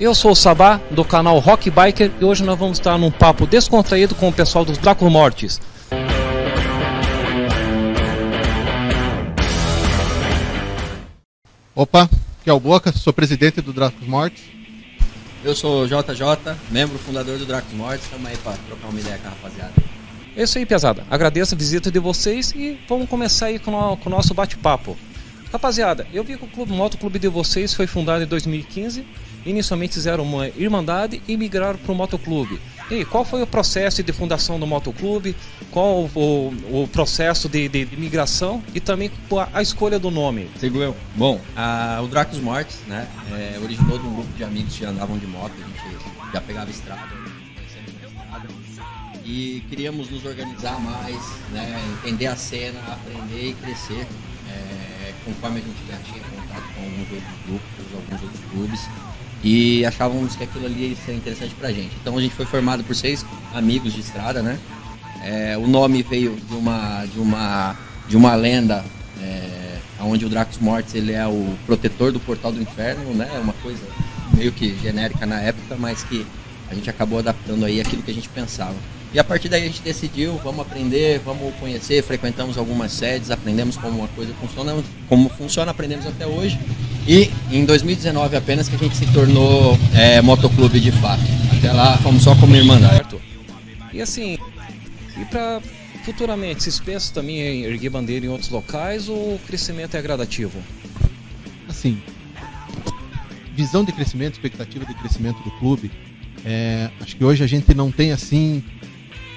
Eu sou o Sabá, do canal Rock Biker, e hoje nós vamos estar num papo descontraído com o pessoal dos Drácula Mortis. Opa, que é o Boca, sou presidente do Dracos Mortis. Eu sou o JJ, membro fundador do Dracos Mortis, estamos aí para trocar uma ideia com a rapaziada. É isso aí, pesada. Agradeço a visita de vocês e vamos começar aí com o, com o nosso bate-papo. Rapaziada, eu vi que o clube, o motoclube de vocês foi fundado em 2015. Inicialmente fizeram uma irmandade e migraram para o motoclube. E qual foi o processo de fundação do motoclube? Qual o, o processo de, de, migração e também a, a, escolha do nome? Sigo eu. Bom, a, o Dracos Mortes, né, é, originou de um grupo de amigos que andavam de moto, a gente já pegava estrada e queríamos nos organizar mais, né, entender a cena, aprender e crescer. É, conforme a gente já tinha contato com alguns outros grupos, alguns outros clubes, e achávamos que aquilo ali ia ser interessante pra gente. Então a gente foi formado por seis amigos de estrada, né? É, o nome veio de uma, de uma, de uma lenda é, onde o Dracos Mortis ele é o protetor do portal do inferno, né? É uma coisa meio que genérica na época, mas que a gente acabou adaptando aí aquilo que a gente pensava. E a partir daí a gente decidiu, vamos aprender, vamos conhecer, frequentamos algumas sedes, aprendemos como uma coisa funciona, como funciona, aprendemos até hoje. E em 2019 apenas que a gente se tornou é, motoclube de fato. Até lá fomos só como irmandade. E assim, e para futuramente, vocês pensam também em erguer bandeira em outros locais ou o crescimento é gradativo? Assim, visão de crescimento, expectativa de crescimento do clube, é, acho que hoje a gente não tem assim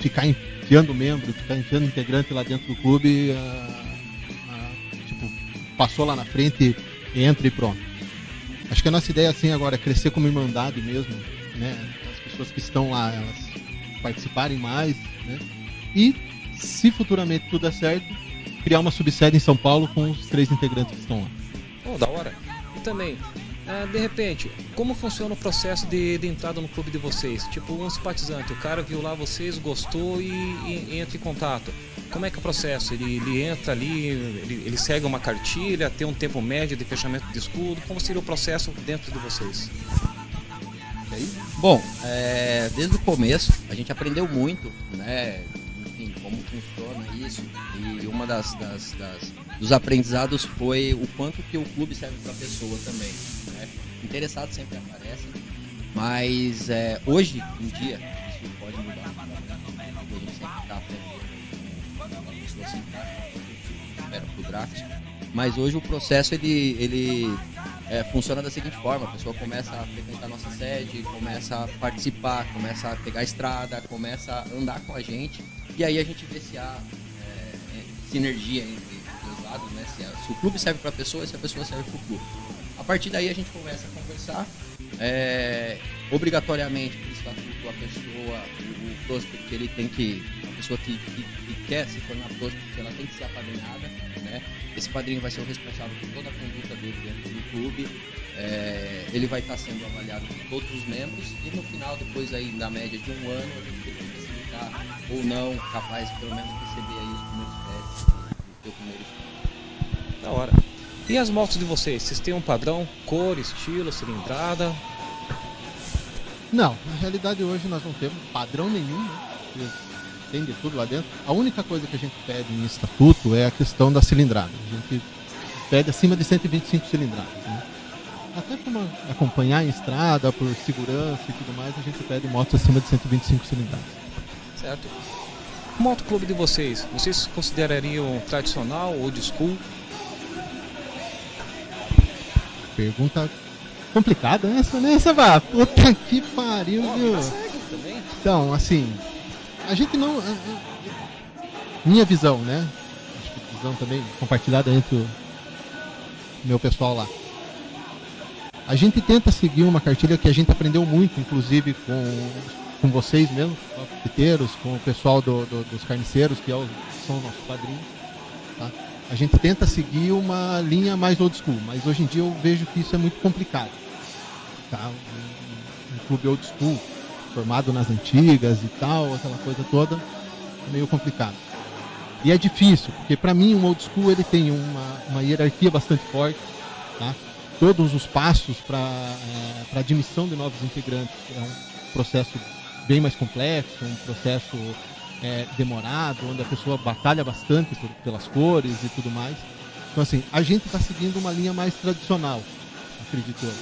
ficar enfiando membro, ficar enfiando integrante lá dentro do clube, tipo, passou lá na frente, entra e pronto. Acho que a nossa ideia assim agora é crescer como irmandade mesmo, né? As pessoas que estão lá, elas participarem mais, né? E se futuramente tudo der certo, criar uma subsede em São Paulo com os três integrantes que estão lá. Oh, da hora. E também, ah, de repente, como funciona o processo de, de, entrada no clube de vocês? Tipo, um simpatizante, o cara viu lá vocês, gostou e, e entra em contato. Como é que é o processo? Ele, ele entra ali, ele, ele, segue uma cartilha, tem um tempo médio de fechamento de escudo? Como seria o processo dentro de vocês? Bom, é, desde o começo a gente aprendeu muito, né? Funciona isso. E uma das, das, das dos aprendizados foi o quanto que o clube serve para a pessoa também. Né? Interessados sempre aparecem, mas é, hoje em dia isso pode mudar. A gente sempre está aprendendo a pessoa sempre espera para o draft, mas hoje o processo ele, ele é, funciona da seguinte forma: a pessoa começa a frequentar a nossa sede, começa a participar, começa a pegar a estrada, começa a andar com a gente, e aí a gente vê se há é, sinergia entre lados, né? Se, se o clube serve para a pessoa, se a pessoa serve para o clube. A partir daí a gente começa a conversar. É, obrigatoriamente o estatuto a pessoa, o, prospect, ele tem que, pessoa que, que, que quer se tornar prospect, ela tem que ser apadrinhada, né? Esse padrinho vai ser o responsável por toda a conduta dele dentro do clube. É, ele vai estar sendo avaliado por todos os membros e no final, depois aí da média de um ano, a gente tem que facilitar ou não capaz pelo menos receber aí os primeiros testes do seu primeiro da hora. E as motos de vocês? Vocês têm um padrão? Cor, estilo, cilindrada? Não, na realidade hoje nós não temos padrão nenhum, né? Tem de tudo lá dentro. A única coisa que a gente pede em estatuto é a questão da cilindrada. A gente pede acima de 125 cilindradas. Né? Até para acompanhar em estrada, por segurança e tudo mais, a gente pede motos acima de 125 cilindradas. Certo. O motoclube de vocês, vocês considerariam tradicional, old school? Pergunta complicada essa, né? Vai, puta que pariu, viu? Então, assim, a gente não. Minha visão, né? Acho que visão também compartilhada entre o meu pessoal lá. A gente tenta seguir uma cartilha que a gente aprendeu muito, inclusive com, com vocês mesmo, com com o pessoal do, do, dos carniceiros, que é são nossos padrinhos. Tá? a gente tenta seguir uma linha mais old school, mas hoje em dia eu vejo que isso é muito complicado. Tá? Um, um clube old school, formado nas antigas e tal, aquela coisa toda, é meio complicado. E é difícil, porque para mim um old school ele tem uma, uma hierarquia bastante forte, tá? todos os passos para é, admissão de novos integrantes. É um processo bem mais complexo, um processo é, demorado, onde a pessoa batalha bastante por, pelas cores e tudo mais. Então, assim, a gente está seguindo uma linha mais tradicional, acredito eu.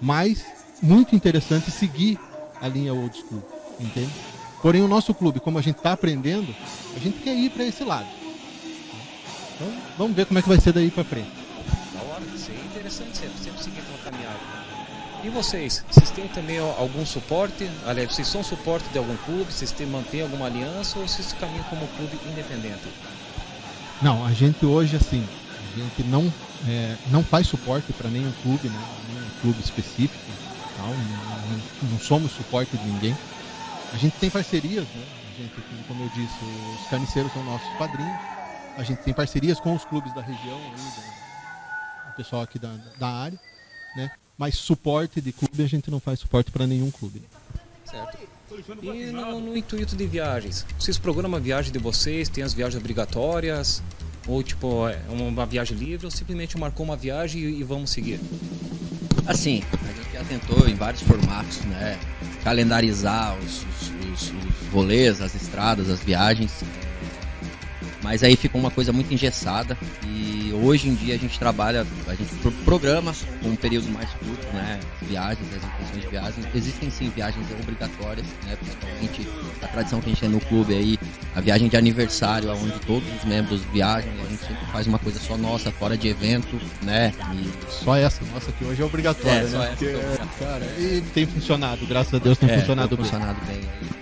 Mas, muito interessante seguir a linha old school, entende? Porém, o nosso clube, como a gente está aprendendo, a gente quer ir para esse lado. Então, vamos ver como é que vai ser daí para frente. Da hora, isso é interessante sempre, sempre seguir pela caminhada. E vocês, vocês têm também algum suporte? Aliás, vocês são suporte de algum clube? Vocês têm, mantêm alguma aliança ou vocês caminham como clube independente? Não, a gente hoje, assim, a gente não, é, não faz suporte para nenhum clube, né? nenhum clube específico. Tal, não, somos suporte de ninguém. A gente tem parcerias, né? A gente, como eu disse, os carniceiros são nossos padrinhos. A gente tem parcerias com os clubes da região, o pessoal aqui da, da área, né? Mas suporte de clube a gente não faz suporte para nenhum clube. Certo. E no, no, intuito de viagens? Vocês programam a viagem de vocês? Tem as viagens obrigatórias? Ou tipo, é uma viagem livre? Ou simplesmente marcou uma viagem e, e vamos seguir? Assim, a gente já tentou em vários formatos, né? Calendarizar os, os, os, os rolês, as estradas, as viagens. Mas aí ficou uma coisa muito engessada e hoje em dia a gente trabalha, a gente programa com um período mais curto, né? Viagens, as intenções de viagens. Existem sim viagens obrigatórias, né? Principalmente a tradição que a gente tem no clube aí, a viagem de aniversário, onde todos os membros viajam a gente sempre faz uma coisa só nossa, fora de evento, né? E... Só essa nossa que hoje é obrigatória, é, né? Porque, é, cara, e tem funcionado, graças a Deus tem é, funcionado tem funcionado bem. bem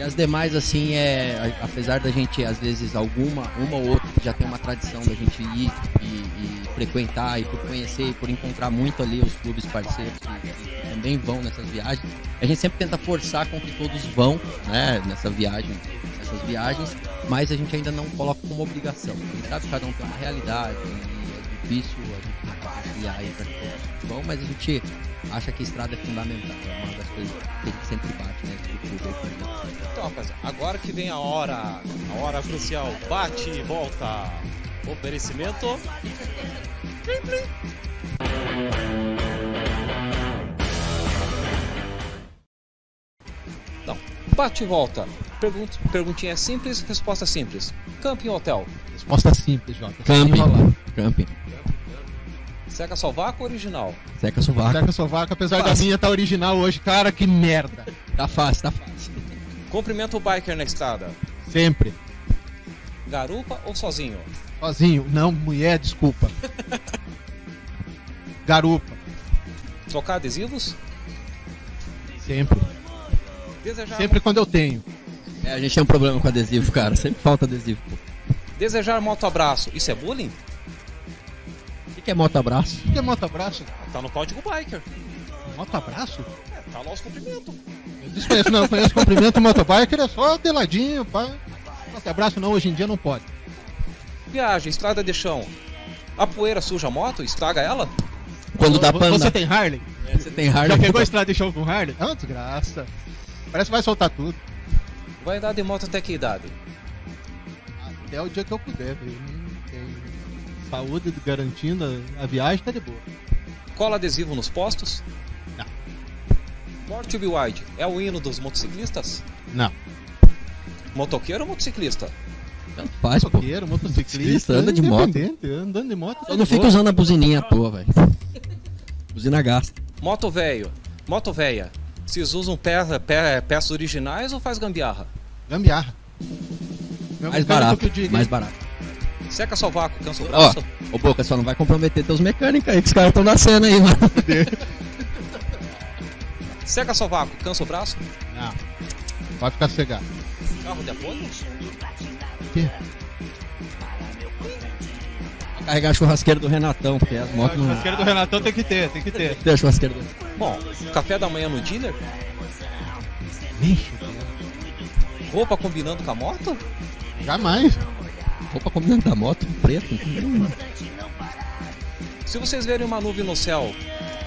e as demais, assim, é, apesar da gente, às vezes, alguma, uma ou outra já tem uma tradição da gente ir e, e frequentar e por conhecer e por encontrar muito ali os clubes parceiros que, que, também vão nessas viagens, a gente sempre tenta forçar com que todos vão, né, nessa viagem, nessas viagens, mas a gente ainda não coloca como obrigação. Sabe cada um tem uma realidade e é difícil a gente conciliar aí todos vão, mas a gente acha que estrada é fundamental. É uma das coisas que sempre bate, né? Então, rapaz, agora que vem a hora, a hora crucial, bate e volta. Oferecimento. Não, bate e volta. Pergunta, perguntinha simples, resposta simples. Camping ou hotel? Resposta simples, Jota. Camping. Camping. Seca Sovaco original? Seca Sovaco. Seca Sovaco, apesar fácil. da minha tá original hoje, cara, que merda. Tá fácil, tá fácil. Cumprimento o biker na estrada? Sempre. Garupa ou sozinho? Sozinho. Não, mulher, desculpa. Garupa. Trocar adesivos? Sempre. Desejar Sempre quando eu tenho. É, a gente tem um problema com adesivo, cara. Sempre falta adesivo. Pô. Desejar moto abraço, isso é bullying? O que é moto-abraço? O que é moto-abraço? Tá no código biker. Moto-abraço? É, tá lá os cumprimentos. Eu desconheço, não, eu conheço cumprimento motobiker, é só de ladinho, pá. Moto-abraço não, hoje em dia não pode. Viagem, estrada de chão. A poeira suja a moto? Estraga ela? Quando dá panda. Você tem Harley? É, você tem Harley? Já pegou a estrada de chão com Harley? Ah, desgraça. Parece que vai soltar tudo. Vai andar de moto até que idade? Até o dia que eu puder, viu? saúde garantindo a, viagem, tá de boa. Cola adesivo nos postos? Não. More to be wide é o hino dos motociclistas? Não. Motoqueiro ou motociclista? Faz, Motoqueiro, pô. motociclista, anda de moto. Andando de moto. Tá Eu não fico usando a buzininha à toa, velho. Buzina gasta. Moto velho. Moto velha. Vocês usam pe pe peças originais ou faz gambiarra? Gambiarra. mais barato. Mais barato. Seca só o vácuo, cansa o braço. Ó, ô Boca, só não vai comprometer teus mecânicos aí, que os caras estão nascendo aí, mano. Seca só o vácuo, cansa o braço? Não. Pode ficar cegado. Carro de apoio? O quê? Carregar a churrasqueira do Renatão, porque as motos não. Churrasqueira do Renatão tem que ter, tem que ter. Tem a churrasqueira do Bom, café da manhã no dealer? Vixe. Roupa combinando com a moto? Jamais. Roupa combinando da moto, preto. Se vocês verem uma nuvem no céu,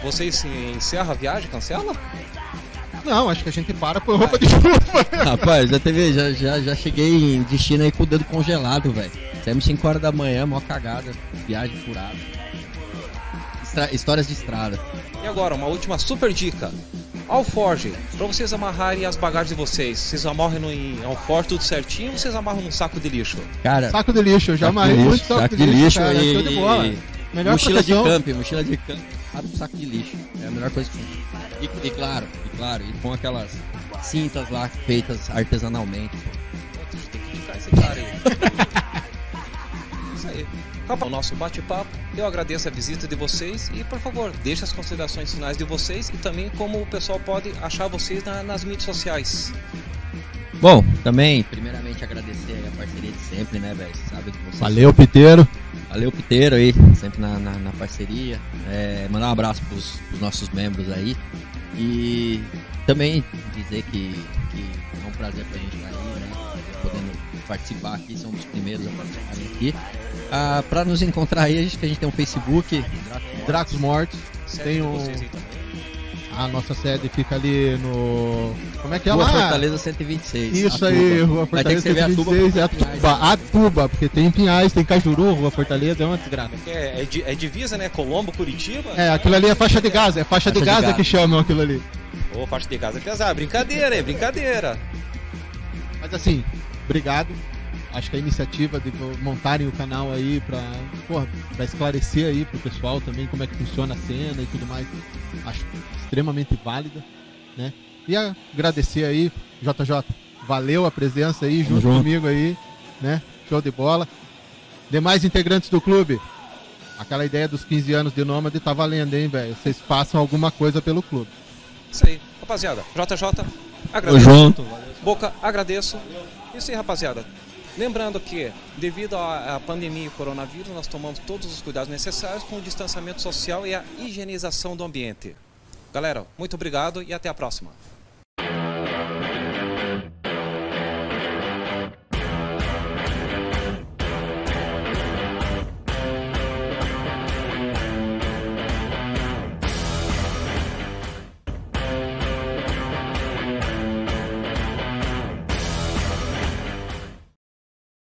vocês encerram a viagem, cancela? Não, acho que a gente para por roupa de chuva. Rapaz, já teve, já, já, já cheguei em destino aí com o dedo congelado, velho. Saímos 5 horas da manhã, mó cagada, viagem furada. Histórias de estrada. E agora, uma última super dica. Alforge, para vocês amarrarem as bagagens de vocês, vocês amarram no, em alforge tudo certinho ou vocês amarram num saco de lixo? Cara, saco de lixo, eu já amarrei muito saco, saco de lixo, lixo cara, e, de bola. Melhor mochila proteção. de camp, mochila de camp, abre um saco de lixo. É a melhor coisa que tem. E, e claro, e claro, e com aquelas cintas lá feitas artesanalmente. Tem que ficar esse cara aí. Isso aí. Acabou o nosso bate-papo. Eu agradeço a visita de vocês e, por favor, deixe as considerações finais de vocês e também como o pessoal pode achar vocês na, nas mídias sociais. Bom, também, primeiramente agradecer a parceria de sempre, né, velho? Sabe que vocês... Valeu, Piteiro. Valeu, Piteiro aí, sempre na, na, na parceria. É, mandar um abraço pros, pros nossos membros aí. E também dizer que, um prazer pra gente estar aí, né? Podendo participar aqui, somos os primeiros a participarem aqui. Ah, pra nos encontrar aí, a gente, a gente tem um Facebook, Dracos Mortos. Tem um. A nossa sede fica ali no. Como é que é Rua lá? Fortaleza 126. Isso aí, Rua Fortaleza 126 é a Tuba, a Tuba, porque tem Pinhais, tem Cajuru, Rua Fortaleza, é uma desgraça. É, é, é divisa, né? Colombo, Curitiba. É, aquilo ali é faixa de gás, é faixa, faixa de, gás de gás que chamam aquilo ali. Ô, oh, faixa de gás é pesado, brincadeira, é brincadeira. Mas assim, obrigado. Acho que a iniciativa de montarem o canal aí pra, porra, pra esclarecer aí pro pessoal também como é que funciona a cena e tudo mais, acho extremamente válida, né? E agradecer aí, JJ, valeu a presença aí junto, junto comigo aí, né? Show de bola. Demais integrantes do clube, aquela ideia dos 15 anos de Nômade tá valendo, hein, velho? Vocês passam alguma coisa pelo clube. Isso aí. Rapaziada, JJ, agradeço. junto. Boca, agradeço. Isso aí, rapaziada. Lembrando que, devido à pandemia e coronavírus, nós tomamos todos os cuidados necessários com o distanciamento social e a higienização do ambiente. Galera, muito obrigado e até a próxima.